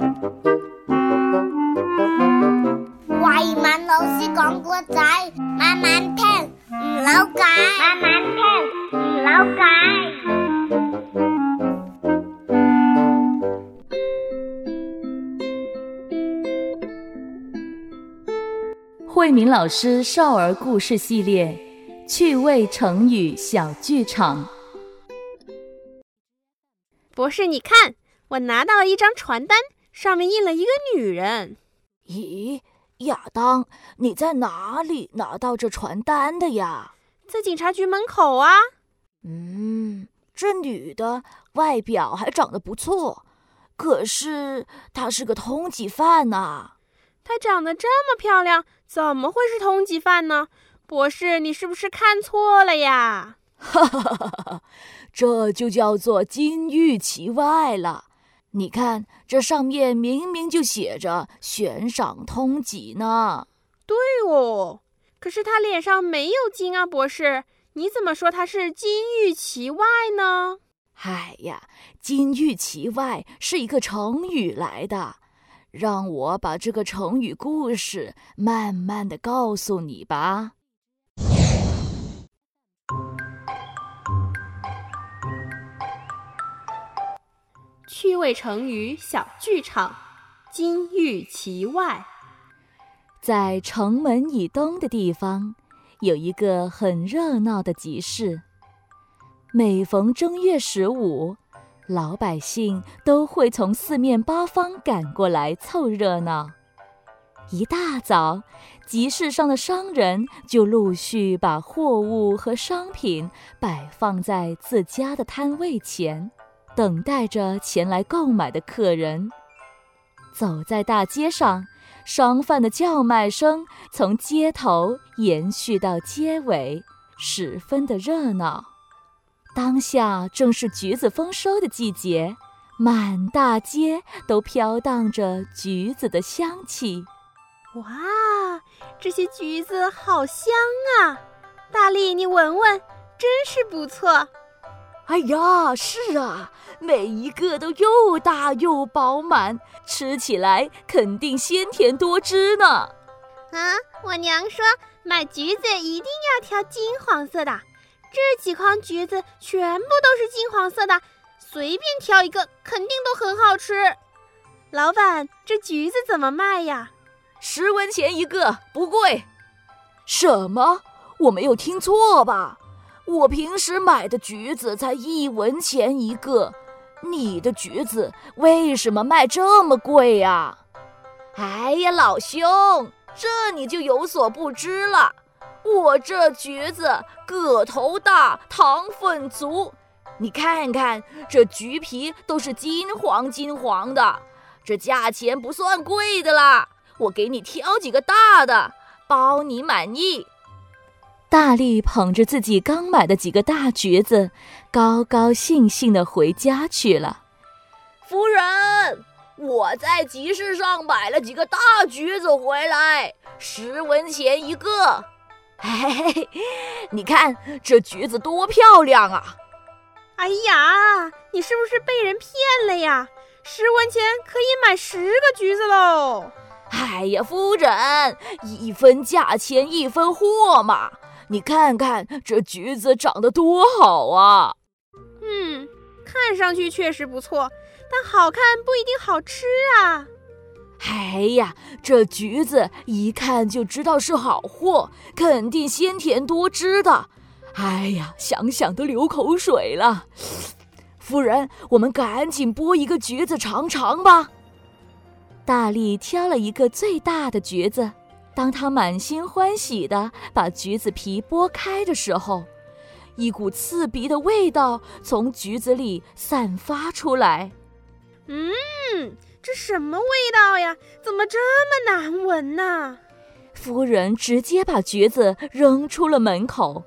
慧敏老师讲故仔，慢慢听，唔扭計，慢慢听，唔扭計。慧敏老师少儿故事系列趣味成语小剧场。博士，你看，我拿到了一张传单，上面印了一个女人。咦，亚当，你在哪里拿到这传单的呀？在警察局门口啊。嗯，这女的外表还长得不错，可是她是个通缉犯呐、她长得这么漂亮，怎么会是通缉犯呢？博士，你是不是看错了呀？哈哈哈哈哈！这就叫做金玉其外了。你看，这上面明明就写着“悬赏通缉”呢。对哦，可是他脸上没有金啊，博士，你怎么说他是金玉其外呢？哎呀，“金玉其外”是一个成语来的。让我把这个成语故事慢慢的告诉你吧。趣味成语小剧场，金玉其外。在城门以东的地方，有一个很热闹的集市。每逢正月十五，老百姓都会从四面八方赶过来凑热闹。一大早，集市上的商人就陆续把货物和商品摆放在自家的摊位前，等待着前来购买的客人。走在大街上，商贩的叫卖声从街头延续到街尾，十分的热闹。当下正是橘子丰收的季节，满大街都飘荡着橘子的香气。哇，这些橘子好香啊！大力，你闻闻，真是不错。哎呀，是啊，每一个都又大又饱满，吃起来肯定鲜甜多汁呢。啊，我娘说买橘子一定要挑金黄色的，这几筐橘子全部都是金黄色的，随便挑一个肯定都很好吃。老板，这橘子怎么卖呀？十文钱一个，不贵。什么？我没有听错吧？我平时买的橘子才一文钱一个，你的橘子为什么卖这么贵呀？哎呀，老兄，这你就有所不知了。我这橘子个头大，糖分足，你看看这橘皮都是金黄金黄的，这价钱不算贵的啦。我给你挑几个大的，包你满意。大力捧着自己刚买的几个大橘子，高高兴兴地回家去了。夫人，我在集市上买了几个大橘子回来，十文钱一个。嘿嘿嘿，你看这橘子多漂亮啊！哎呀，你是不是被人骗了呀？十文钱可以买十个橘子喽！哎呀，夫人，一分价钱一分货嘛。你看看这橘子长得多好啊！嗯，看上去确实不错，但好看不一定好吃啊。哎呀，这橘子一看就知道是好货，肯定鲜甜多汁的。哎呀，想想都流口水了。夫人，我们赶紧剥一个橘子尝尝吧。大力挑了一个最大的橘子，当他满心欢喜地把橘子皮剥开的时候，一股刺鼻的味道从橘子里散发出来。嗯，这什么味道呀？怎么这么难闻呢？夫人直接把橘子扔出了门口。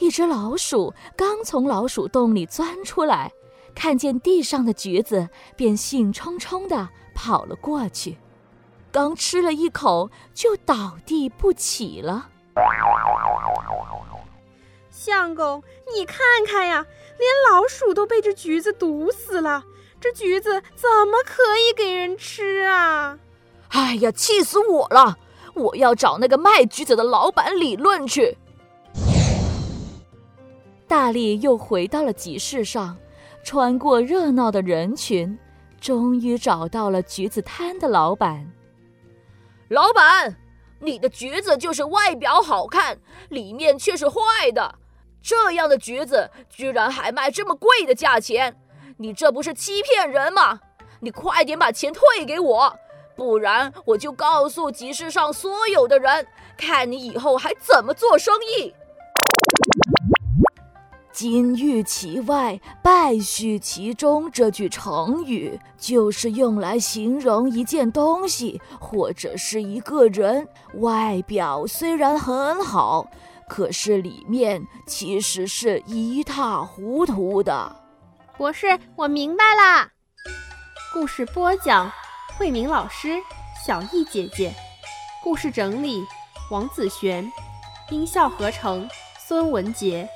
一只老鼠刚从老鼠洞里钻出来，看见地上的橘子，便兴冲冲地跑了过去。刚吃了一口，就倒地不起了。相公，你看看呀，连老鼠都被这橘子毒死了，这橘子怎么可以给人吃啊？哎呀，气死我了！我要找那个卖橘子的老板理论去。大力又回到了集市上，穿过热闹的人群，终于找到了橘子摊的老板。老板，你的橘子就是外表好看，里面却是坏的。这样的橘子居然还卖这么贵的价钱，你这不是欺骗人吗？你快点把钱退给我，不然我就告诉集市上所有的人，看你以后还怎么做生意。金玉其外，败絮其中。这句成语就是用来形容一件东西或者是一个人，外表虽然很好，可是里面其实是一塌糊涂的。博士，我明白了。故事播讲：慧明老师、小艺姐姐。故事整理：王子璇。音效合成：孙文杰。